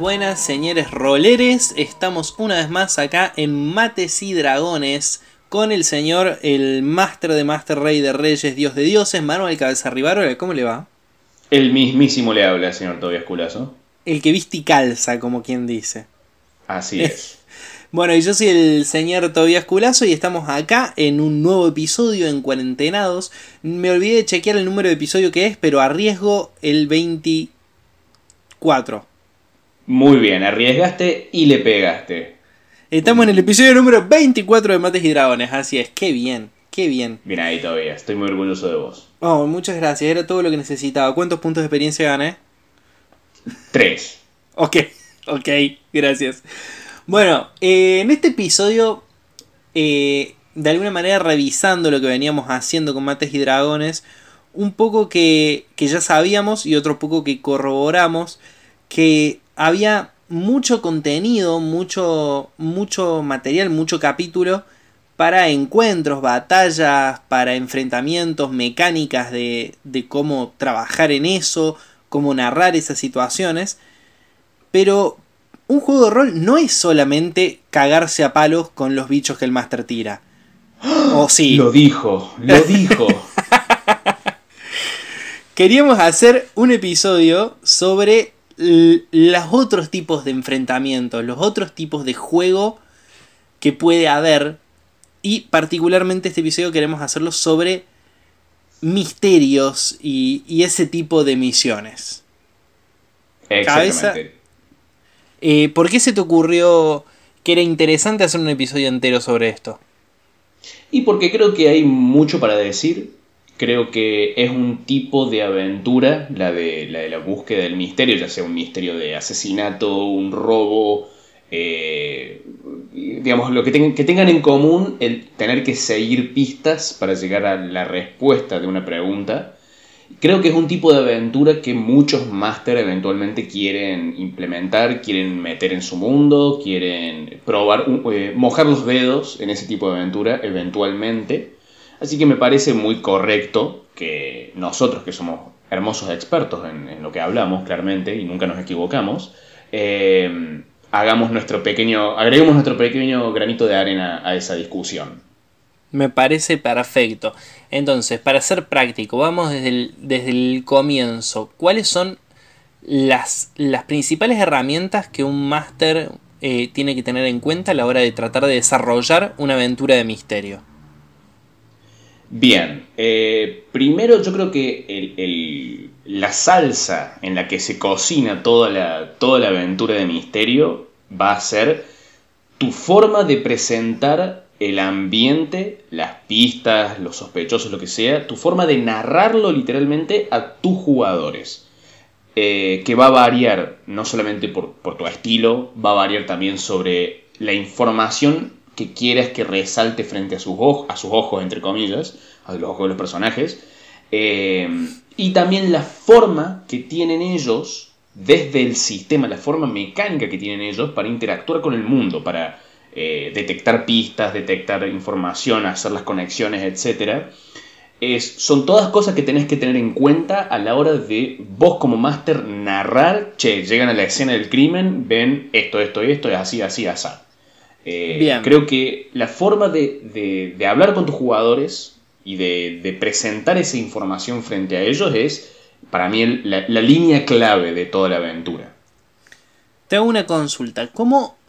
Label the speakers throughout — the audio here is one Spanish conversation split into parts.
Speaker 1: buenas, señores roleres. Estamos una vez más acá en Mates y Dragones con el señor, el máster de Master Rey de Reyes, Dios de Dioses, Manuel Cabeza Rivarola. ¿Cómo le va?
Speaker 2: El mismísimo le habla, señor Tobias Culazo.
Speaker 1: El que viste y calza, como quien dice.
Speaker 2: Así es.
Speaker 1: Bueno, y yo soy el señor Tobias Culazo y estamos acá en un nuevo episodio en Cuarentenados. Me olvidé de chequear el número de episodio que es, pero arriesgo el 24.
Speaker 2: Muy bien, arriesgaste y le pegaste.
Speaker 1: Estamos en el episodio número 24 de Mates y Dragones, así es, qué bien, qué bien.
Speaker 2: Bien ahí todavía, estoy muy orgulloso de vos.
Speaker 1: Oh, muchas gracias, era todo lo que necesitaba. ¿Cuántos puntos de experiencia gané?
Speaker 2: Tres.
Speaker 1: Ok, ok, gracias. Bueno, eh, en este episodio, eh, de alguna manera revisando lo que veníamos haciendo con Mates y Dragones, un poco que, que ya sabíamos y otro poco que corroboramos, que había mucho contenido, mucho, mucho material, mucho capítulo para encuentros, batallas, para enfrentamientos, mecánicas de, de cómo trabajar en eso, cómo narrar esas situaciones. Pero un juego de rol no es solamente cagarse a palos con los bichos que el máster tira.
Speaker 2: O sí. Lo dijo, lo dijo.
Speaker 1: Queríamos hacer un episodio sobre los otros tipos de enfrentamientos, los otros tipos de juego que puede haber. Y particularmente este episodio queremos hacerlo sobre misterios y, ese tipo de misiones.
Speaker 2: Exactamente.
Speaker 1: Eh, ¿Por qué se te ocurrió que era interesante hacer un episodio entero sobre esto?
Speaker 2: Y porque creo que hay mucho para decir. Creo que es un tipo de aventura, la de la, búsqueda del misterio, ya sea un misterio de asesinato, un robo, eh, digamos, lo que, que tengan en común el tener que seguir pistas para llegar a la respuesta de una pregunta Creo que es un tipo de aventura que muchos máster eventualmente quieren implementar, quieren meter en su mundo, quieren probar, eh, mojar los dedos en ese tipo de aventura eventualmente. Así que me parece muy correcto que nosotros, que somos hermosos expertos en, lo que hablamos claramente y nunca nos equivocamos, eh, hagamos nuestro pequeño, agreguemos nuestro pequeño granito de arena a esa discusión.
Speaker 1: Me parece perfecto. Entonces, para ser práctico, vamos desde el, desde el comienzo. ¿Cuáles son las, las principales herramientas que un máster eh, tiene que tener en cuenta a la hora de tratar de desarrollar una aventura de misterio?
Speaker 2: Bien, eh, primero yo creo que la salsa en la que se cocina toda la, toda la aventura de misterio va a ser tu forma de presentar el ambiente, las pistas, los sospechosos, lo que sea, tu forma de narrarlo literalmente a tus jugadores. Eh, que va a variar no solamente por, tu estilo, va a variar también sobre la información que quieras que resalte frente a sus, ojos, a sus ojos, entre comillas, a los ojos de los personajes, eh, y también la forma que tienen ellos desde el sistema, la forma mecánica que tienen ellos para interactuar con el mundo, para eh, detectar pistas, detectar información, hacer las conexiones, etc. Son todas cosas que tenés que tener en cuenta a la hora de vos como máster narrar, che, llegan a la escena del crimen, ven esto, esto esto, es así, así, así. Eh, creo que la forma de, hablar con tus jugadores y de, presentar esa información frente a ellos es, para mí, la, la línea clave de toda la aventura.
Speaker 1: Te hago una consulta. ¿Cómo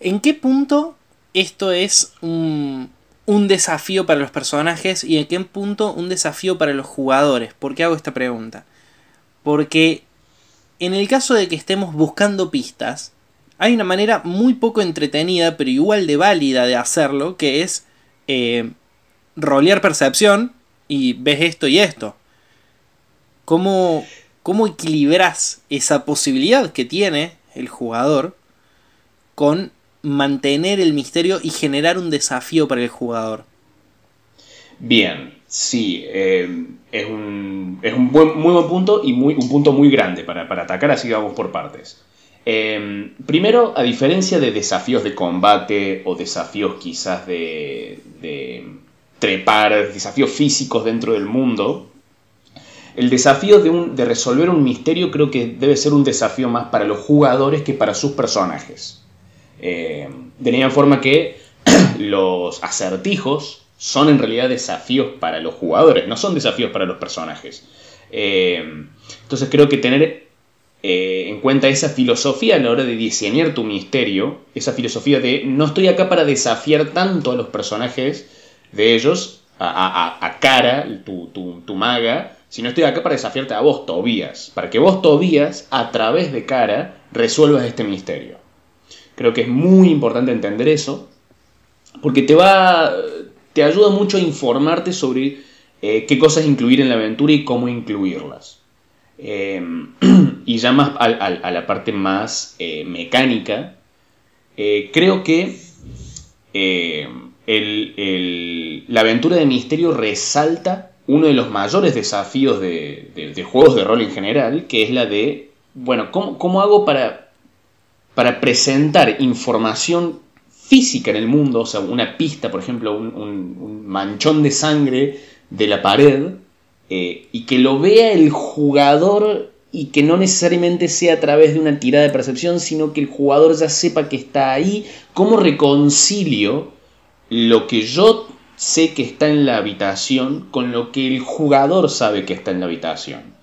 Speaker 1: ¿En qué punto esto es un, desafío para los personajes y en qué punto un desafío para los jugadores? ¿Por qué hago esta pregunta? Porque en el caso de que estemos buscando pistas, hay una manera muy poco entretenida, pero igual de válida de hacerlo, que es eh, rolear percepción y ves esto y esto. ¿Cómo, ¿Cómo equilibras esa posibilidad que tiene el jugador con mantener el misterio y generar un desafío para el jugador.
Speaker 2: Bien, sí, eh, es un, es un muy buen punto y muy, un punto muy grande para, atacar, así vamos por partes. Eh, primero, a diferencia de desafíos de combate o desafíos quizás de, de trepar, desafíos físicos dentro del mundo, el desafío de, resolver un misterio creo que debe ser un desafío más para los jugadores que para sus personajes. Eh, de la forma que los acertijos son en realidad desafíos para los jugadores, no son desafíos para los personajes. Eh, entonces creo que tener eh, en cuenta esa filosofía a la hora de diseñar tu misterio, esa filosofía de no estoy acá para desafiar tanto a los personajes de ellos, a, cara, tu, tu, maga, sino estoy acá para desafiarte a vos, Tobías, para que vos, Tobías, a través de cara, resuelvas este misterio. Creo que es muy importante entender eso, porque te va, te ayuda mucho a informarte sobre eh, qué cosas incluir en la aventura y cómo incluirlas. Eh, y ya más a, la parte más eh, mecánica, creo que la aventura de misterio resalta uno de los mayores desafíos de, juegos de rol en general, que es la de, bueno, ¿cómo, hago para, para presentar información física en el mundo, o sea, una pista, por ejemplo, un, manchón de sangre de la pared, eh, y que lo vea el jugador y que no necesariamente sea a través de una tirada de percepción, sino que el jugador ya sepa que está ahí, ¿cómo reconcilio lo que yo sé que está en la habitación con lo que el jugador sabe que está en la habitación?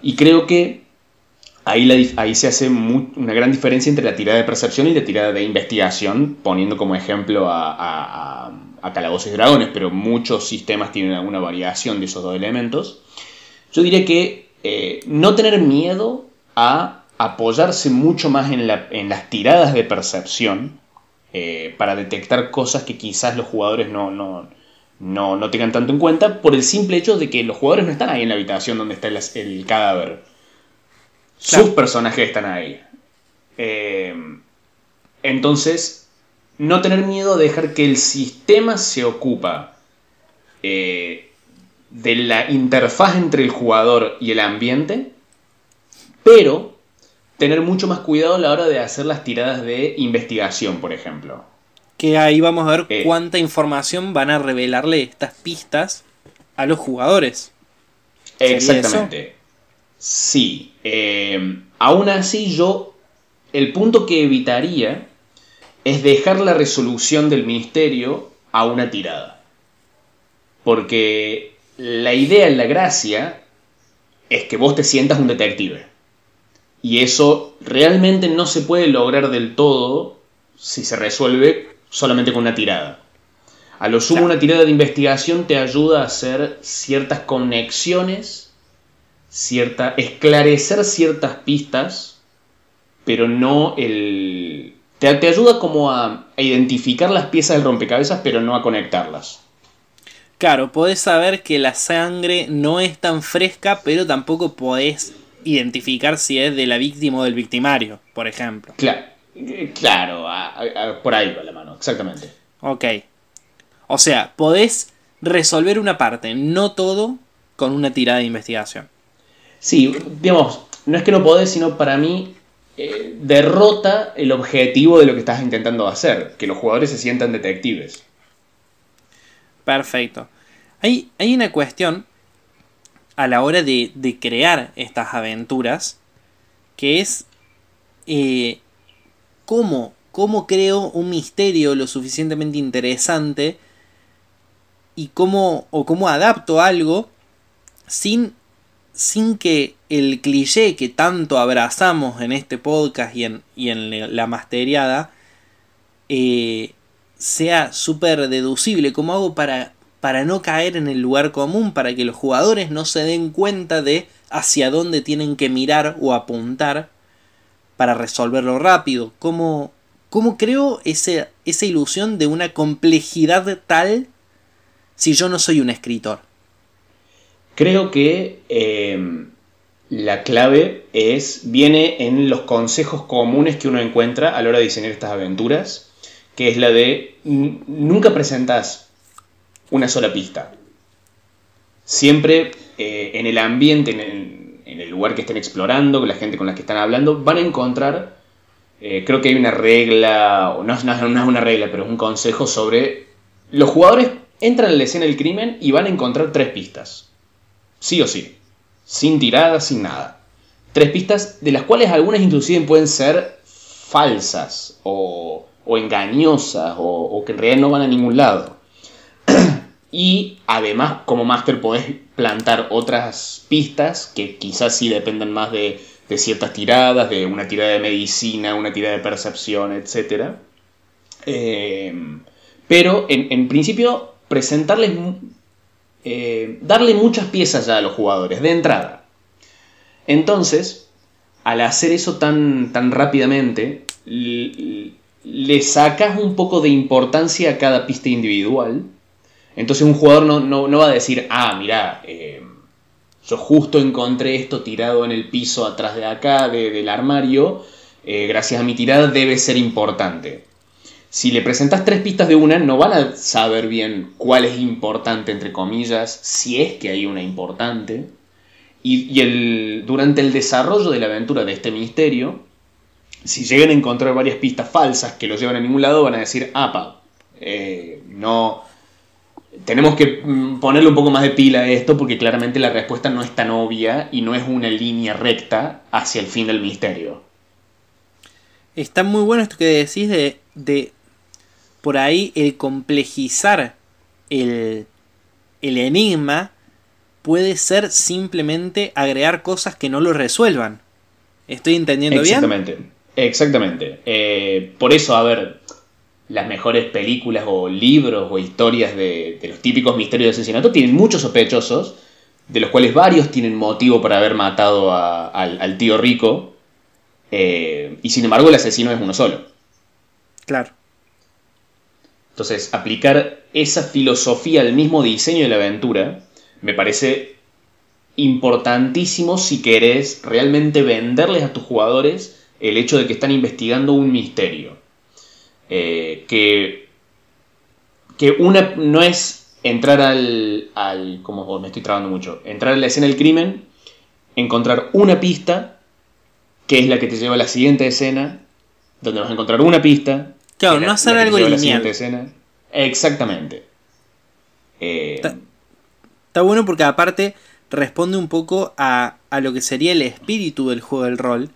Speaker 2: Y creo que ahí, ahí se hace una gran diferencia entre la tirada de percepción y la tirada de investigación, poniendo como ejemplo a, a, Calabozos y Dragones, pero muchos sistemas tienen alguna variación de esos dos elementos. Yo diría que eh, no tener miedo a apoyarse mucho más en, las tiradas de percepción eh, para detectar cosas que quizás los jugadores no, no, no, tengan tanto en cuenta por el simple hecho de que los jugadores no están ahí en la habitación donde está el cadáver sus personajes están ahí. Eh, entonces, no tener miedo de dejar que el sistema se ocupa eh, de la interfaz entre el jugador y el ambiente, pero tener mucho más cuidado a la hora de hacer las tiradas de investigación, por ejemplo.
Speaker 1: Que ahí vamos a ver eh. cuánta información van a revelarle estas pistas a los jugadores.
Speaker 2: Exactamente. Sí. Eh, aún así, yo. El punto que evitaría es dejar la resolución del ministerio a una tirada. Porque la idea, la gracia, es que vos te sientas un detective. Y eso realmente no se puede lograr del todo si se resuelve solamente con una tirada. A lo sumo, una tirada de investigación te ayuda a hacer ciertas conexiones cierta, esclarecer ciertas pistas, pero no el... Te, ayuda como a, identificar las piezas del rompecabezas, pero no a conectarlas.
Speaker 1: Claro, podés saber que la sangre no es tan fresca, pero tampoco podés identificar si es de la víctima o del victimario, por ejemplo.
Speaker 2: Claro, claro por ahí va la mano, exactamente.
Speaker 1: Ok. O sea, podés resolver una parte, no todo, con una tirada de investigación.
Speaker 2: Sí, digamos, no es que no podés, sino para mí eh, derrota el objetivo de lo que estás intentando hacer, que los jugadores se sientan detectives.
Speaker 1: Perfecto. Hay, hay una cuestión a la hora de, crear estas aventuras que es eh, cómo, cómo creo un misterio lo suficientemente interesante y cómo, o cómo adapto algo sin sin que el cliché que tanto abrazamos en este podcast y en, y en la masteriada eh, sea súper deducible. ¿Cómo hago para, para no caer en el lugar común? Para que los jugadores no se den cuenta de hacia dónde tienen que mirar o apuntar para resolverlo rápido. ¿Cómo, cómo creo esa ilusión de una complejidad tal si yo no soy un escritor?
Speaker 2: Creo que em, la clave es, viene en los consejos comunes que uno encuentra a la hora de diseñar estas aventuras, que es la de nunca presentas una sola pista. Siempre eh, en el ambiente, en el, lugar que estén explorando, con la gente con la que están hablando, van a encontrar, eh, creo que hay una regla, o no, no es una regla, pero es un consejo sobre los jugadores entran en la escena del crimen y van a encontrar tres pistas Sí o sí. sin tiradas, sin nada. Tres pistas de las cuales algunas inclusive pueden ser falsas o, engañosas o, que en realidad no van a ningún lado. y además como máster podés plantar otras pistas que quizás sí dependan más de, ciertas tiradas, de una tirada de medicina, una tirada de percepción, etc. Eh, pero en, principio presentarles, eh, darle muchas piezas ya a los jugadores de entrada. Entonces, al hacer eso tan, tan rápidamente, le sacas un poco de importancia a cada pista individual. Entonces un jugador no, va a decir, ah, mira, eh, yo justo encontré esto tirado en el piso atrás de acá, del armario, eh, gracias a mi tirada debe ser importante. Si le presentas tres pistas de una, no van a saber bien cuál es importante, entre comillas, si es que hay una importante. Y, el, durante el desarrollo de la aventura de este misterio, si llegan a encontrar varias pistas falsas que lo llevan a ningún lado, van a decir, apa, eh, no, tenemos que mm, ponerle un poco más de pila a esto porque claramente la respuesta no es tan obvia y no es una línea recta hacia el fin del misterio.
Speaker 1: Está muy bueno esto que decís de, de por ahí el complejizar el, el enigma puede ser simplemente agregar cosas que no lo resuelvan. ¿Estoy entendiendo
Speaker 2: bien? Exactamente, exactamente. Eh, por eso, a ver, las mejores películas o libros o historias de, los típicos misterios de asesinato tienen muchos sospechosos, de los cuales varios tienen motivo para haber matado al, tío rico, eh, y sin embargo el asesino es uno solo.
Speaker 1: Claro.
Speaker 2: Entonces, aplicar esa filosofía al mismo diseño de la aventura me parece importantísimo si querés realmente venderles a tus jugadores el hecho de que están investigando un misterio. Eh, que, que una no es entrar al, al como oh, me estoy trabando mucho, entrar a la escena del crimen, encontrar una pista, que es la que te lleva a la siguiente escena, donde vas a encontrar una pista.
Speaker 1: Claro, no hacer algo lineal.
Speaker 2: Escena. Exactamente.
Speaker 1: Eh, está, bueno porque aparte responde un poco a, a lo que sería el espíritu del juego del rol,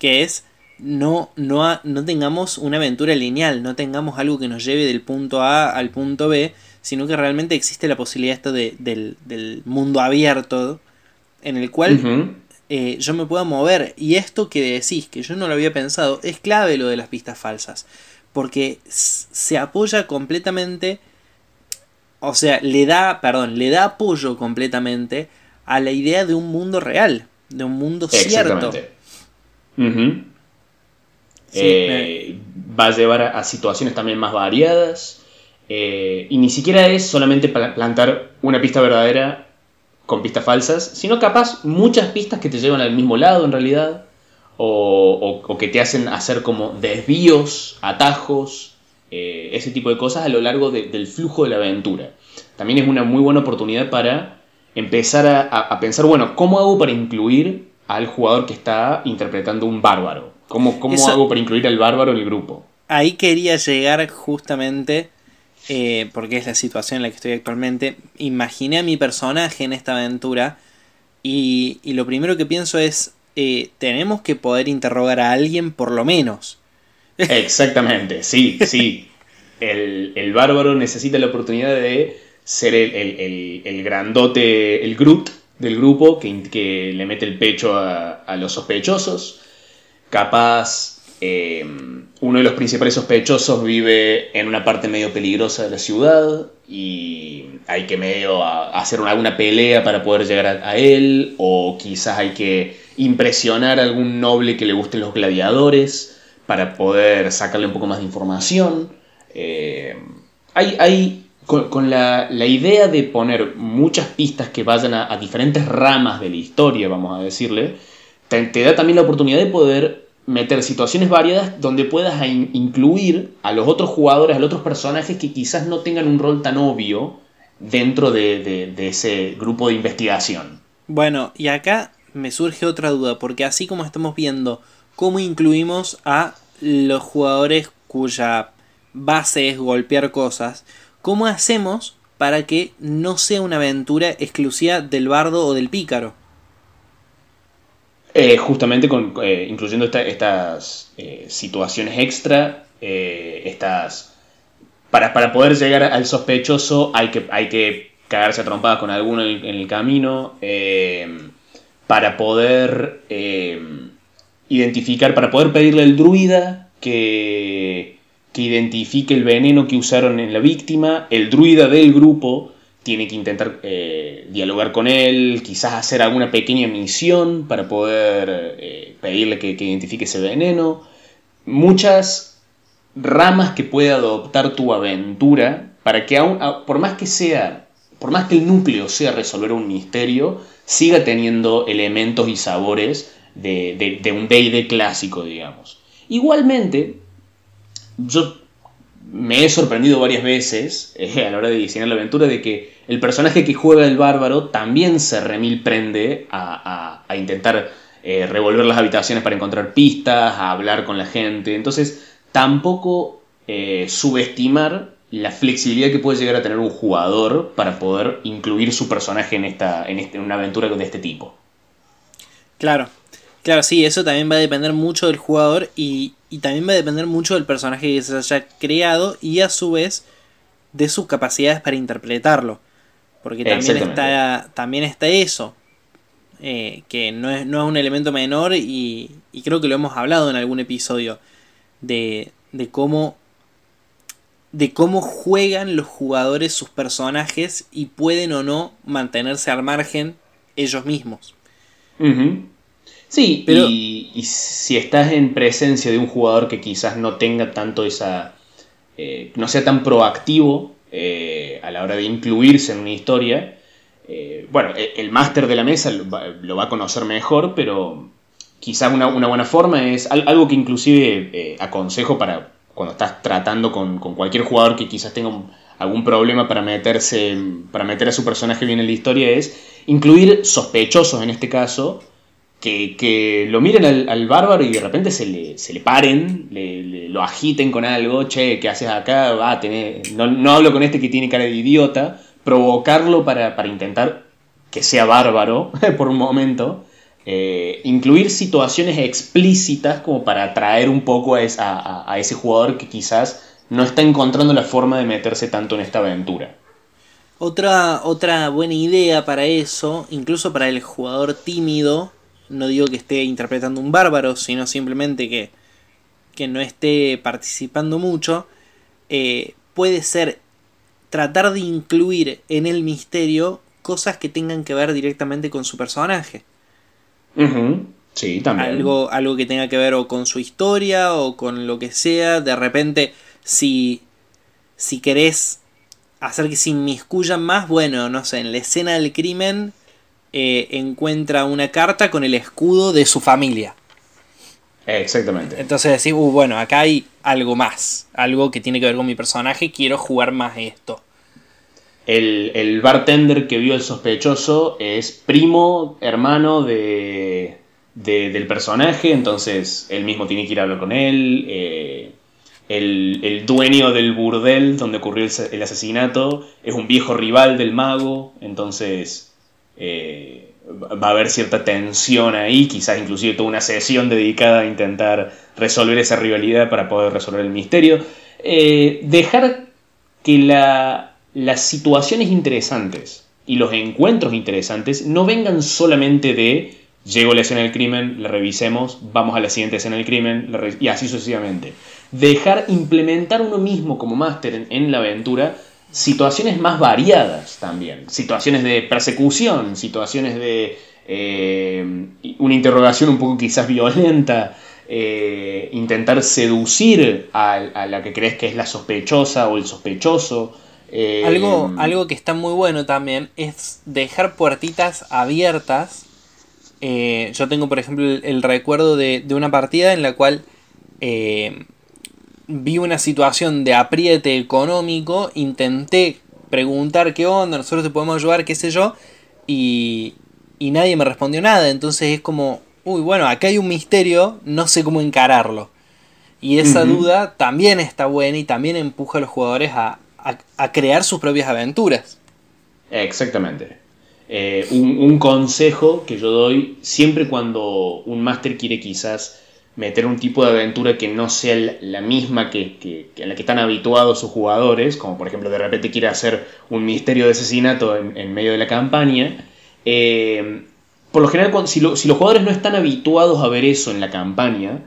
Speaker 1: que es no, no, no tengamos una aventura lineal, no tengamos algo que nos lleve del punto A al punto B, sino que realmente existe la posibilidad esto de, del, mundo abierto en el cual eh, yo me pueda mover. Y esto que decís, que yo no lo había pensado, es clave lo de las pistas falsas, porque se apoya completamente, o sea, le da, perdón, le da apoyo completamente a la idea de un mundo real, de un mundo cierto.
Speaker 2: Eh, va a llevar a, situaciones también más variadas. Eh, y ni siquiera es solamente plantar una pista verdadera con pistas falsas, sino capaz muchas pistas que te llevan al mismo lado en realidad, o, que te hacen hacer como desvíos, atajos, eh, ese tipo de cosas a lo largo del flujo de la aventura. También es una muy buena oportunidad para empezar a pensar, bueno, ¿cómo hago para incluir al jugador que está interpretando un bárbaro? ¿Cómo, hago para incluir al bárbaro en el grupo?
Speaker 1: Ahí quería llegar justamente, eh, porque es la situación en la que estoy actualmente. Imaginé a mi personaje en esta aventura y, lo primero que pienso es, eh, tenemos que poder interrogar a alguien por lo menos.
Speaker 2: Exactamente, sí, sí. El, bárbaro necesita la oportunidad de ser el, grandote, el Groot del grupo que, le mete el pecho a los sospechosos capaz eh, uno de los principales sospechosos vive en una parte medio peligrosa de la ciudad y hay que medio hacer alguna pelea para poder llegar a, él o quizás hay que impresionar a algún noble que le gusten los gladiadores para poder sacarle un poco más de información. Eh, hay, hay con, la, idea de poner muchas pistas que vayan a, diferentes ramas de la historia, vamos a decirle, te, da también la oportunidad de poder meter situaciones variadas donde puedas incluir a los otros jugadores, a los otros personajes que quizás no tengan un rol tan obvio dentro de, ese grupo de investigación.
Speaker 1: Bueno, y acá me surge otra duda, porque así como estamos viendo cómo incluimos a los jugadores cuya base es golpear cosas, ¿cómo hacemos para que no sea una aventura exclusiva del bardo o del pícaro?
Speaker 2: Eh, justamente con, eh, incluyendo estas eh, situaciones extra, estas... Para, para, poder llegar al sospechoso hay que, hay que cagarse a trompadas con alguno en el, camino. para poder identificar, para poder pedirle al druida que, que identifique el veneno que usaron en la víctima, el druida del grupo tiene que intentar eh, dialogar con él, quizás hacer alguna pequeña misión para poder eh, pedirle que, identifique ese veneno. Muchas ramas que puede adoptar tu aventura para que aún, por más que sea, por más que el núcleo sea resolver un misterio, siga teniendo elementos y sabores de, de un D&D clásico, digamos. Igualmente, yo me he sorprendido varias veces eh, a la hora de diseñar la aventura de que el personaje que juega el bárbaro también se remil prende a, intentar eh, revolver las habitaciones para encontrar pistas, a hablar con la gente. Entonces, tampoco eh, subestimar la flexibilidad que puede llegar a tener un jugador para poder incluir su personaje en, esta, en, este, en una aventura de este tipo.
Speaker 1: Claro, claro, sí, eso también va a depender mucho del jugador y, y también va a depender mucho del personaje que se haya creado y a su vez de sus capacidades para interpretarlo. Porque también está, también está eso, eh, que no es, no es un elemento menor y, y, creo que lo hemos hablado en algún episodio de, de cómo de cómo juegan los jugadores sus personajes y pueden o no mantenerse al margen ellos mismos.
Speaker 2: Sí, pero... y, si estás en presencia de un jugador que quizás no tenga tanto esa... Eh, no sea tan proactivo eh, a la hora de incluirse en una historia, eh, bueno, e, el máster de la mesa lo va, a conocer mejor, pero quizás una, buena forma es algo que inclusive aconsejo para cuando estás tratando con, con, cualquier jugador que quizás tenga algún problema para meterse, para meter a su personaje bien en la historia, es incluir sospechosos en este caso, que, lo miren al, bárbaro y de repente se le, se le paren, le, lo agiten con algo, che, ¿qué haces acá? Va a tener, no, hablo con este que tiene cara de idiota, provocarlo para, intentar que sea bárbaro por un momento, eh, incluir situaciones explícitas como para atraer un poco a, a, a ese jugador que quizás no está encontrando la forma de meterse tanto en esta aventura.
Speaker 1: Otra, otra buena idea para eso, incluso para el jugador tímido, no digo que esté interpretando un bárbaro, sino simplemente que, que no esté participando mucho, eh, puede ser tratar de incluir en el misterio cosas que tengan que ver directamente con su personaje.
Speaker 2: Sí, también.
Speaker 1: Algo, algo que tenga que ver o con su historia o con lo que sea. De repente, si, si querés hacer que se inmiscuyan más, bueno, no sé, en la escena del crimen eh, encuentra una carta con el escudo de su familia.
Speaker 2: Exactamente.
Speaker 1: Entonces decís, uh, bueno, acá hay algo más, algo que tiene que ver con mi personaje, quiero jugar más esto.
Speaker 2: El, bartender que vio el sospechoso es primo, hermano de, del personaje, entonces él mismo tiene que ir a hablar con él. Eh, el, dueño del burdel donde ocurrió el asesinato es un viejo rival del mago, entonces eh, va a haber cierta tensión ahí, quizás inclusive toda una sesión dedicada a intentar resolver esa rivalidad para poder resolver el misterio. Eh, dejar que las situaciones interesantes y los encuentros interesantes no vengan solamente de llego a la escena del crimen, la revisemos, vamos a la siguiente escena del crimen, y así sucesivamente. Dejar implementar uno mismo como máster en la aventura situaciones más variadas también, situaciones de persecución, situaciones de eh, una interrogación un poco quizás violenta, eh, intentar seducir a, la que crees que es la sospechosa o el sospechoso.
Speaker 1: Eh, algo, algo que está muy bueno también es dejar puertitas abiertas. yo tengo, por ejemplo, el, recuerdo de, de, una partida en la cual vi una situación de apriete económico, intenté preguntar qué onda, nosotros te podemos ayudar, qué sé yo, y, y nadie me respondió nada. Entonces es como, uy, bueno, acá hay un misterio, no sé cómo encararlo. Y esa duda también está buena y también empuja a los jugadores a, a, crear sus propias aventuras.
Speaker 2: Exactamente. Eh, un, consejo que yo doy siempre cuando un máster quiere quizás meter un tipo de aventura que no sea la misma que, que, la que están habituados sus jugadores, como por ejemplo de repente quiere hacer un misterio de asesinato en, medio de la campaña, eh, por lo general si, si, los jugadores no están habituados a ver eso en la campaña,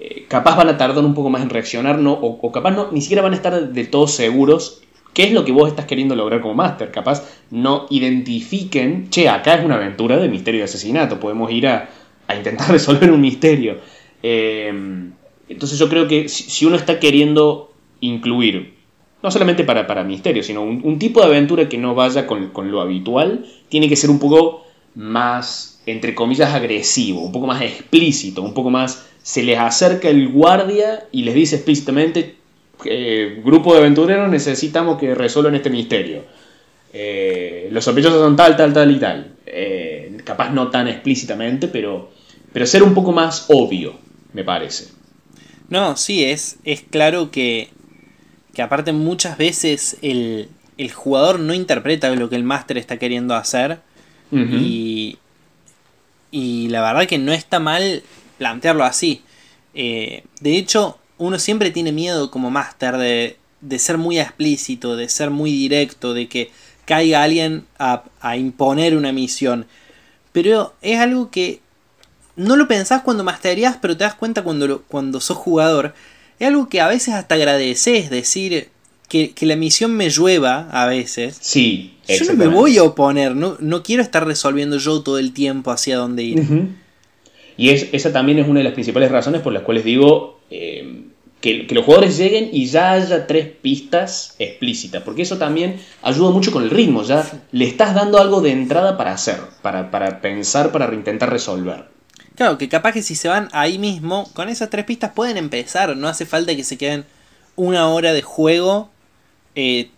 Speaker 2: eh, capaz van a tardar un poco más en reaccionar, ¿no? o, capaz no, ni siquiera van a estar de todos seguros qué es lo que vos estás queriendo lograr como máster. Capaz no identifiquen, che, acá es una aventura de misterio de asesinato, podemos ir a, intentar resolver un misterio. Em, entonces yo creo que si uno está queriendo incluir, no solamente para, para misterio, sino un, tipo de aventura que no vaya con, con lo habitual, tiene que ser un poco más, entre comillas, agresivo, un poco más explícito, un poco más... Se les acerca el guardia y les dice explícitamente, eh, grupo de aventureros necesitamos que resuelvan este misterio. Eh, los sospechosos son tal, tal, tal y tal. Eh, capaz no tan explícitamente, pero, pero ser un poco más obvio, me parece.
Speaker 1: No, sí, es, es claro que, que aparte muchas veces el, el jugador no interpreta lo que el máster está queriendo hacer y, y la verdad que no está mal plantearlo así. de hecho, uno siempre tiene miedo como máster de, de ser muy explícito, de ser muy directo, de que caiga alguien a, a, imponer una misión. Pero es algo que no lo pensás cuando masterías, pero te das cuenta cuando, cuando sos jugador. Es algo que a veces hasta agradeces, decir que, que la misión me llueva a veces.
Speaker 2: Sí.
Speaker 1: Yo no me voy a oponer, no, no quiero estar resolviendo yo todo el tiempo hacia dónde ir.
Speaker 2: Y es, esa también es una de las principales razones por las cuales digo, eh, que, los jugadores lleguen y ya haya tres pistas explícitas, porque eso también ayuda mucho con el ritmo, ya le estás dando algo de entrada para hacer, para, pensar, para intentar resolver.
Speaker 1: Claro, que capaz que si se van ahí mismo, con esas tres pistas pueden empezar, no hace falta que se queden una hora de juego eh,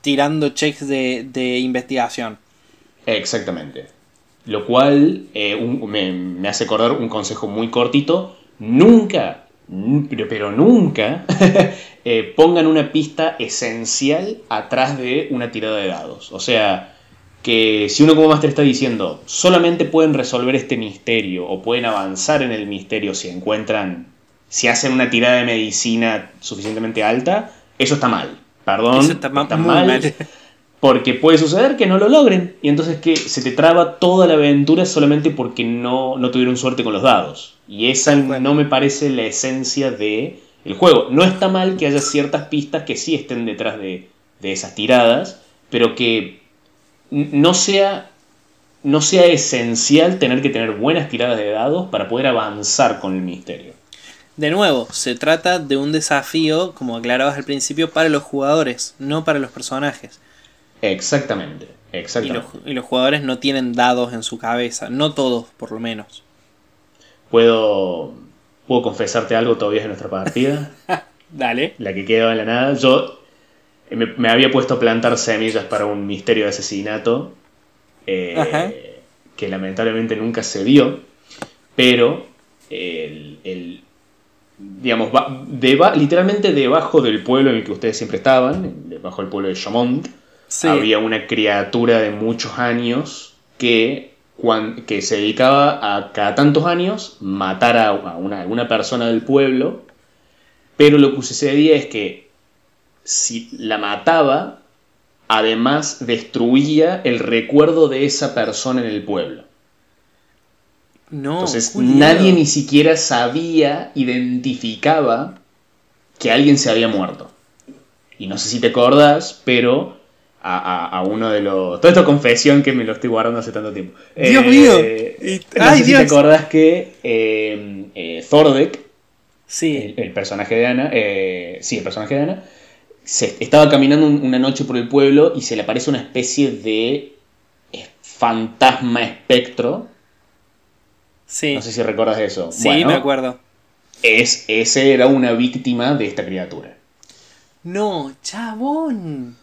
Speaker 1: tirando checks de, investigación.
Speaker 2: Exactamente. Lo cual eh, me, hace acordar un consejo muy cortito. Nunca pero, pero nunca eh, pongan una pista esencial atrás de una tirada de dados. O sea, que si uno como máster está diciendo solamente pueden resolver este misterio o pueden avanzar en el misterio si encuentran, si hacen una tirada de medicina suficientemente alta, eso está mal. Perdón, eso está, mal. Porque puede suceder que no lo logren y entonces que se te traba toda la aventura solamente porque no, no tuvieron suerte con los dados. Y esa no me parece la esencia del el juego. No está mal que haya ciertas pistas que sí estén detrás de, de esas tiradas, pero que no sea, no sea esencial tener que tener buenas tiradas de dados para poder avanzar con el misterio.
Speaker 1: De nuevo, se trata de un desafío, como aclarabas al principio, para los jugadores, no para los personajes.
Speaker 2: Exactamente, exactamente.
Speaker 1: Y los, jugadores no tienen dados en su cabeza, no todos por lo menos.
Speaker 2: ¿Puedo, puedo confesarte algo todavía en nuestra partida?
Speaker 1: Dale.
Speaker 2: La que quedó en la nada. Yo me, había puesto a plantar semillas para un misterio de asesinato eh, que lamentablemente nunca se dio, pero el, digamos, literalmente debajo del pueblo en el que ustedes siempre estaban, debajo del pueblo de Chamont, había una criatura de muchos años que, que se dedicaba a cada tantos años matar a una, persona del pueblo, pero lo que sucedía es que si la mataba, además destruía el recuerdo de esa persona en el pueblo.
Speaker 1: No,
Speaker 2: Entonces nadie ni siquiera sabía, identificaba que alguien se había muerto. Y no sé si te acordás, pero a, uno de los. Todo esto confesión que me lo estoy guardando hace tanto tiempo.
Speaker 1: Dios mío.
Speaker 2: Eh, no sé si te acordás que eh, eh, Thordek,
Speaker 1: sí.
Speaker 2: el, personaje de Ana, sí, el personaje de Ana, se, estaba caminando una noche por el pueblo y se le aparece una especie de fantasma espectro.
Speaker 1: Sí.
Speaker 2: No sé si recuerdas eso.
Speaker 1: Sí, me acuerdo.
Speaker 2: Es, ese era una víctima de esta criatura.
Speaker 1: No, chabón.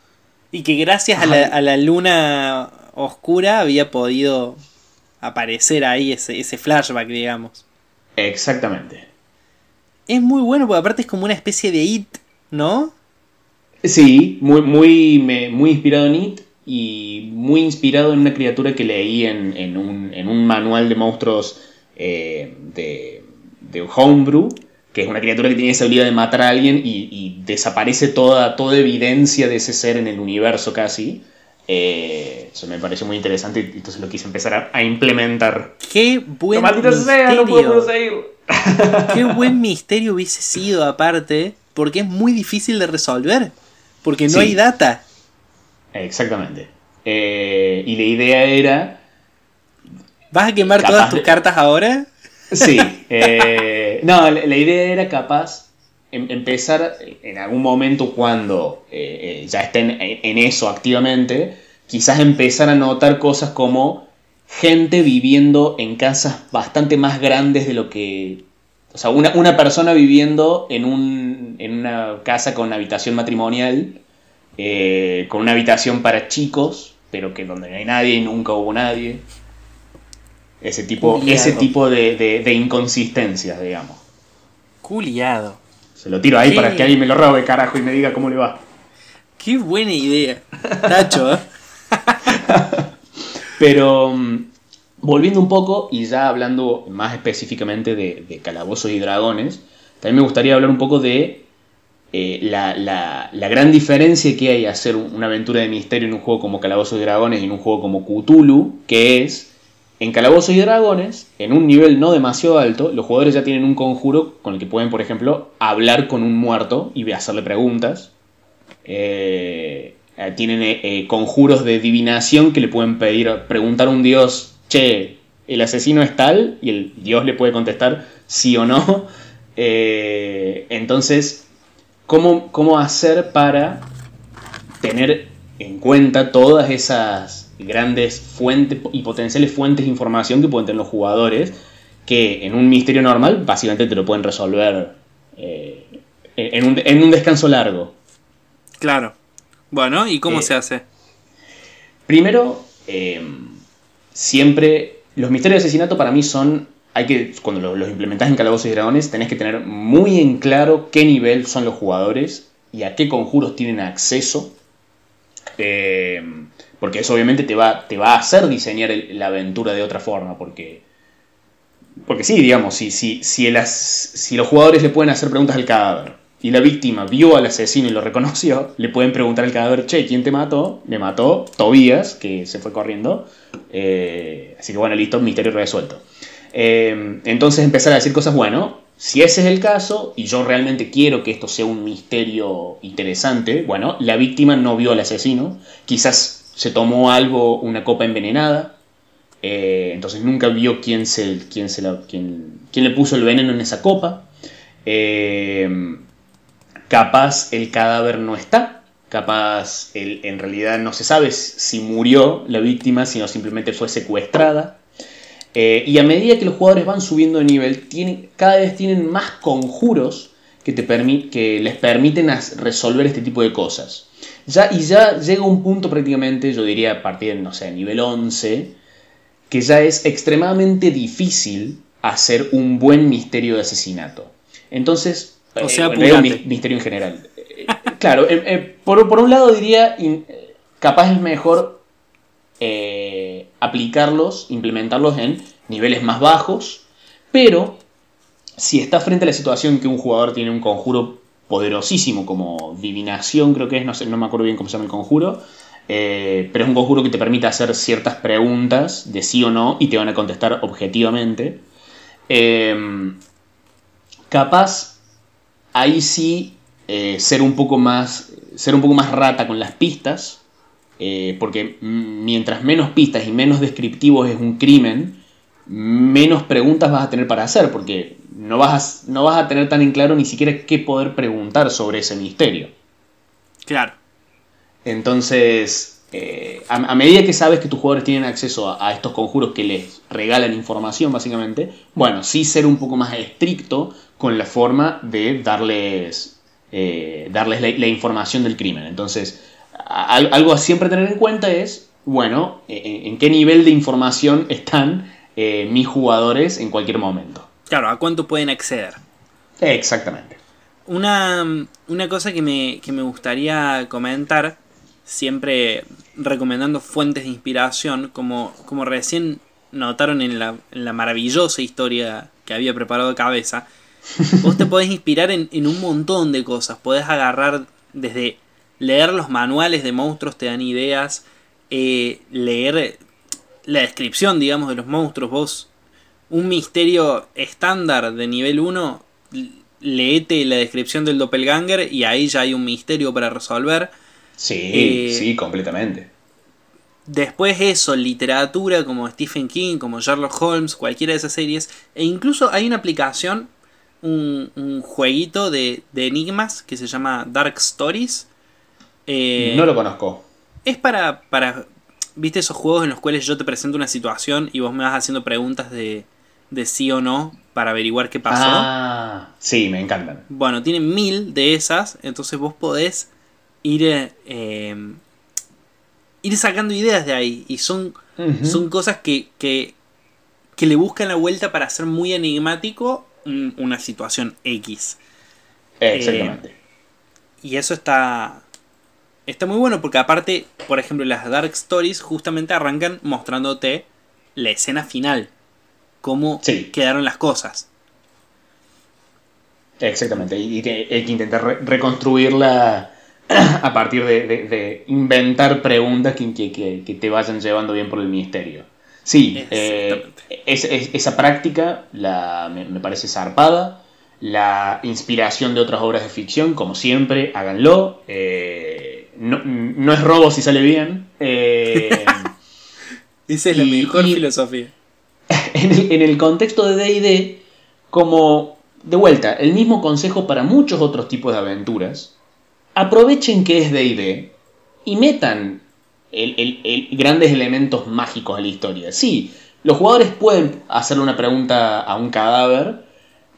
Speaker 1: Y que gracias a la, luna oscura había podido aparecer ahí ese, ese flashback, digamos.
Speaker 2: Exactamente.
Speaker 1: Es muy bueno porque aparte es como una especie de It, ¿no?
Speaker 2: Sí, muy, muy, muy inspirado en It. y muy inspirado en una criatura que leí en, un, manual de monstruos eh, de, de Homebrew, que es una criatura que tiene esa habilidad de matar a alguien y, desaparece toda, toda evidencia de ese ser en el universo casi. Eh, eso me pareció muy interesante y entonces lo quise empezar a, implementar.
Speaker 1: Qué buen misterio. Qué buen misterio hubiese sido aparte, porque es muy difícil de resolver, porque no hay data.
Speaker 2: Exactamente. Eh, y la idea era...
Speaker 1: ¿Vas a quemar todas tus cartas ahora?
Speaker 2: Sí. Eh, no, la, idea era capaz em, empezar en algún momento cuando eh, ya estén en eso activamente, quizás empezar a notar cosas como gente viviendo en casas bastante más grandes de lo que... O sea, una, una persona viviendo en, un, en una casa con habitación matrimonial eh, con una habitación para chicos, pero que donde no hay nadie y nunca hubo nadie. Ese tipo, ese tipo de, inconsistencias, digamos.
Speaker 1: Culiado.
Speaker 2: Se lo tiro ahí para que alguien me lo robe, carajo, y me diga cómo le va.
Speaker 1: Qué buena idea. Tacho, ¿eh?
Speaker 2: Pero mm, volviendo un poco y ya hablando más específicamente de, de calabozos y dragones, también me gustaría hablar un poco de eh, la, gran diferencia que hay hacer una aventura de misterio en un juego como Calabozos y Dragones y en un juego como Cthulhu, que es, en Calabozos y Dragones, en un nivel no demasiado alto, los jugadores ya tienen un conjuro con el que pueden, por ejemplo, hablar con un muerto y hacerle preguntas. Eh, eh, tienen conjuros de divinación que le pueden pedir, preguntar a un dios, che, el asesino es tal, y el dios le puede contestar sí o no. entonces, cómo, hacer para tener en cuenta todas esas grandes fuentes y potenciales fuentes de información que pueden tener los jugadores, que en un misterio normal básicamente te lo pueden resolver eh, en, un, descanso largo.
Speaker 1: Claro. Bueno, ¿y cómo eh, se hace?
Speaker 2: Primero, eh, siempre los misterios de asesinato para mí son hay que, cuando los implementas en Calabozos y Dragones, tenés que tener muy en claro qué nivel son los jugadores y a qué conjuros tienen acceso. Eh, porque eso obviamente te va, te va a hacer diseñar la aventura de otra forma. Porque, porque sí, digamos, si, si, si, si los jugadores le pueden hacer preguntas al cadáver y la víctima vio al asesino y lo reconoció, le pueden preguntar al cadáver, che, ¿quién te mató? Me mató Tobías, que se fue corriendo. Eh, así que bueno, listo, misterio resuelto. Eh, entonces empezar a decir cosas, bueno, si ese es el caso y yo realmente quiero que esto sea un misterio interesante, bueno, la víctima no vio al asesino, quizás se tomó algo, una copa envenenada, eh, entonces nunca vio quién, se, quién, se quién, quién, le puso el veneno en esa copa. Eh, capaz el cadáver no está, capaz en realidad no se sabe si murió la víctima, sino simplemente fue secuestrada. Eh, y a medida que los jugadores van subiendo de nivel, tienen, cada vez tienen más conjuros que, te que les permiten resolver este tipo de cosas. Ya, y ya llega un punto prácticamente, yo diría a partir de, no sé, nivel 11, que ya es extremadamente difícil hacer un buen misterio de asesinato. Entonces,
Speaker 1: o sea,
Speaker 2: un misterio en general. Eh, claro, eh, por, por, un lado diría, capaz es mejor eh, aplicarlos, implementarlos en niveles más bajos, pero si está frente a la situación que un jugador tiene un conjuro poderosísimo como divinación, creo que es, no, sé, no me acuerdo bien cómo se llama el conjuro, eh, pero es un conjuro que te permite hacer ciertas preguntas de sí o no y te van a contestar objetivamente. Eh, capaz, ahí sí ser un poco más ser un poco más rata con las pistas eh, porque mientras menos pistas y menos descriptivos es un crimen, menos preguntas vas a tener para hacer, porque no vas a, no vas a tener tan en claro ni siquiera qué poder preguntar sobre ese misterio.
Speaker 1: Claro.
Speaker 2: Entonces, eh, a, medida que sabes que tus jugadores tienen acceso a, estos conjuros que les regalan información, básicamente, bueno, sí ser un poco más estricto con la forma de darles, eh, darles la información del crimen. Entonces, algo a siempre tener en cuenta es, bueno, e, e, en, qué nivel de información están eh, mis jugadores en cualquier momento.
Speaker 1: Claro, a cuánto pueden acceder.
Speaker 2: Exactamente.
Speaker 1: Una, cosa que me, gustaría comentar siempre recomendando fuentes de inspiración, como, como recién notaron en la, en la maravillosa historia que había preparado Cabeza, vos te podés inspirar en, en, un montón de cosas. Podés agarrar desde leer los manuales de monstruos, te dan ideas, eh, leer la descripción, digamos, de los monstruos. Vos, un misterio estándar de nivel 1, leete la descripción del doppelganger y ahí ya hay un misterio para resolver.
Speaker 2: Sí, eh, sí, completamente.
Speaker 1: Después eso, literatura como Stephen King, como Sherlock Holmes, cualquiera de esas series. E incluso hay una aplicación, un, jueguito de, enigmas que se llama Dark Stories.
Speaker 2: Eh, no lo conozco.
Speaker 1: Es para, para, viste esos juegos en los cuales yo te presento una situación y vos me vas haciendo preguntas de, de sí o no para averiguar qué pasó.
Speaker 2: Ah, sí, me encantan.
Speaker 1: Bueno, tiene mil de esas, entonces vos podés ir, eh, ir sacando ideas de ahí. Y son, son cosas que, que, que, le buscan la vuelta para hacer muy enigmático una situación X.
Speaker 2: Exactamente. Eh,
Speaker 1: y eso está, está muy bueno porque aparte, por ejemplo, las Dark Stories justamente arrancan mostrándote la escena final cómo quedaron las cosas.
Speaker 2: Exactamente, y hay que intentar reconstruirla a partir de, inventar preguntas que, te vayan llevando bien por el misterio. Sí, eh, esa práctica la, me, parece zarpada. La inspiración de otras obras de ficción, como siempre, háganlo. Eh, no, es robo si sale bien. Eh,
Speaker 1: esa es la mejor filosofía.
Speaker 2: en el, contexto de DD, como de vuelta, el mismo consejo para muchos otros tipos de aventuras, aprovechen que es DD y metan el, grandes elementos mágicos a la historia. Sí, los jugadores pueden hacerle una pregunta a un cadáver,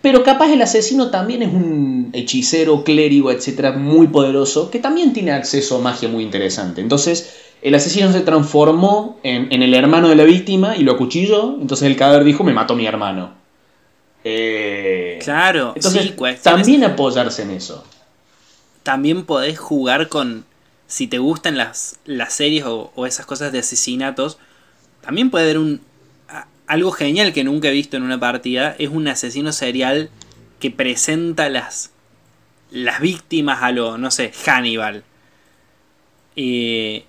Speaker 2: pero capaz el asesino también es un hechicero, clérigo, etcétera, muy poderoso, que también tiene acceso a magia muy interesante. Entonces, el asesino se transformó en, el hermano de la víctima y lo acuchilló. Entonces el cadáver dijo: Me mató mi hermano.
Speaker 1: Eh, claro,
Speaker 2: entonces, también apoyarse en eso.
Speaker 1: También podés jugar con. Si te gustan las, las series o, esas cosas de asesinatos, también puede haber un. Algo genial que nunca he visto en una partida es un asesino serial que presenta las, las víctimas a lo, no sé, Hannibal. Eh,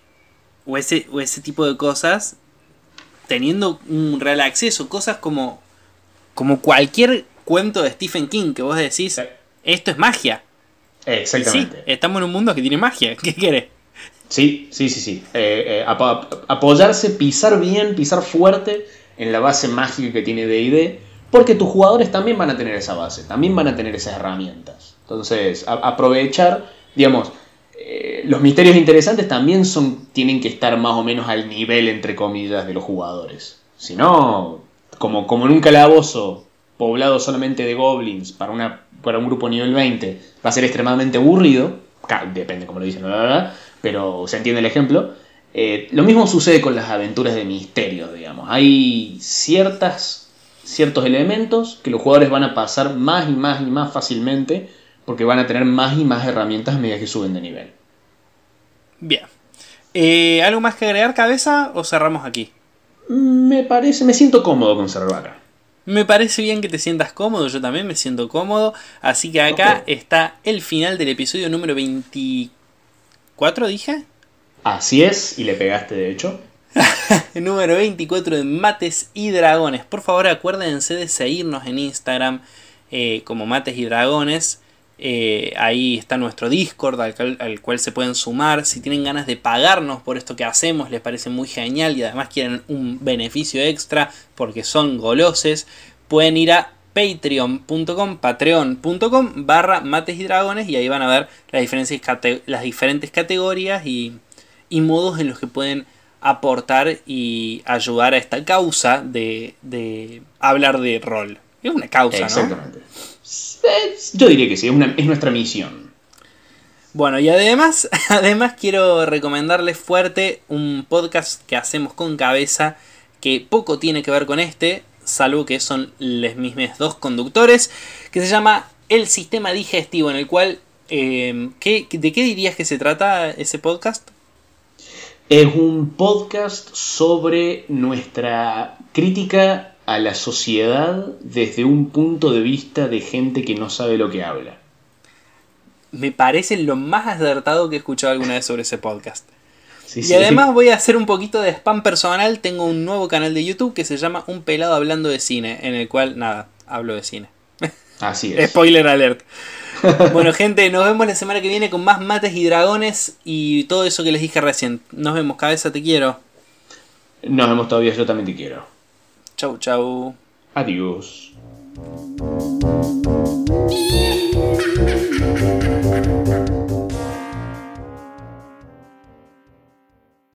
Speaker 1: o ese, o ese tipo de cosas teniendo un real acceso. Cosas como, como cualquier cuento de Stephen King que vos decís, esto es magia.
Speaker 2: Exactamente.
Speaker 1: Sí, estamos en un mundo que tiene magia. ¿Qué quieres?
Speaker 2: Sí, sí, sí, sí. Eh, eh, apoyarse, pisar bien, pisar fuerte en la base mágica que tiene DD, porque tus jugadores también van a tener esa base, también van a tener esas herramientas. Entonces, aprovechar, digamos, eh, los misterios interesantes también son, tienen que estar más o menos al nivel, entre comillas, de los jugadores. Si no, como, como en un calabozo poblado solamente de goblins para, una, para un grupo nivel 20, va a ser extremadamente aburrido. Depende como lo dicen, pero se entiende el ejemplo. Eh, lo mismo sucede con las aventuras de misterio, digamos. Hay ciertas, ciertos elementos que los jugadores van a pasar más y más y más fácilmente porque van a tener más y más herramientas a medida que suben de nivel.
Speaker 1: Bien. Eh, ¿Algo más que agregar, cabeza, o cerramos aquí?
Speaker 2: Me parece, me siento cómodo con cerrar
Speaker 1: Me parece bien que te sientas cómodo, yo también me siento cómodo. Así que acá está el final del episodio número 24, dije.
Speaker 2: Así es, y le pegaste de hecho.
Speaker 1: número 24 de Mates y Dragones. Por favor, acuérdense de seguirnos en Instagram eh, como Mates y Dragones. Eh, ahí está nuestro Discord al cual, se pueden sumar. Si tienen ganas de pagarnos por esto que hacemos, les parece muy genial y además quieren un beneficio extra porque son goloses, pueden ir a patreon.com, patreon.com barra mates y dragones y ahí van a ver las, diferentes, las diferentes categorías y, modos en los que pueden aportar y ayudar a esta causa de, de hablar de rol. Es una causa,
Speaker 2: Exactamente. Yo diría que sí, es, nuestra misión.
Speaker 1: Bueno, y además, además quiero recomendarles fuerte un podcast que hacemos con cabeza que poco tiene que ver con este, salvo que son los mismos dos conductores, que se llama El Sistema Digestivo, en el cual... Eh, ¿De qué dirías que se trata ese podcast?
Speaker 2: Es un podcast sobre nuestra crítica a la sociedad desde un punto de vista de gente que no sabe lo que habla.
Speaker 1: Me parece lo más acertado que he escuchado alguna vez sobre ese podcast. y además voy a hacer un poquito de spam personal. Tengo un nuevo canal de YouTube que se llama Un pelado hablando de cine, en el cual, nada, hablo de cine.
Speaker 2: Así es.
Speaker 1: Spoiler alert. Bueno, gente, nos vemos la semana que viene con más mates y dragones y todo eso que les dije recién. Nos vemos, cabeza, te quiero.
Speaker 2: Nos vemos todavía, yo también te quiero.
Speaker 1: Chau, chau.
Speaker 2: Adiós.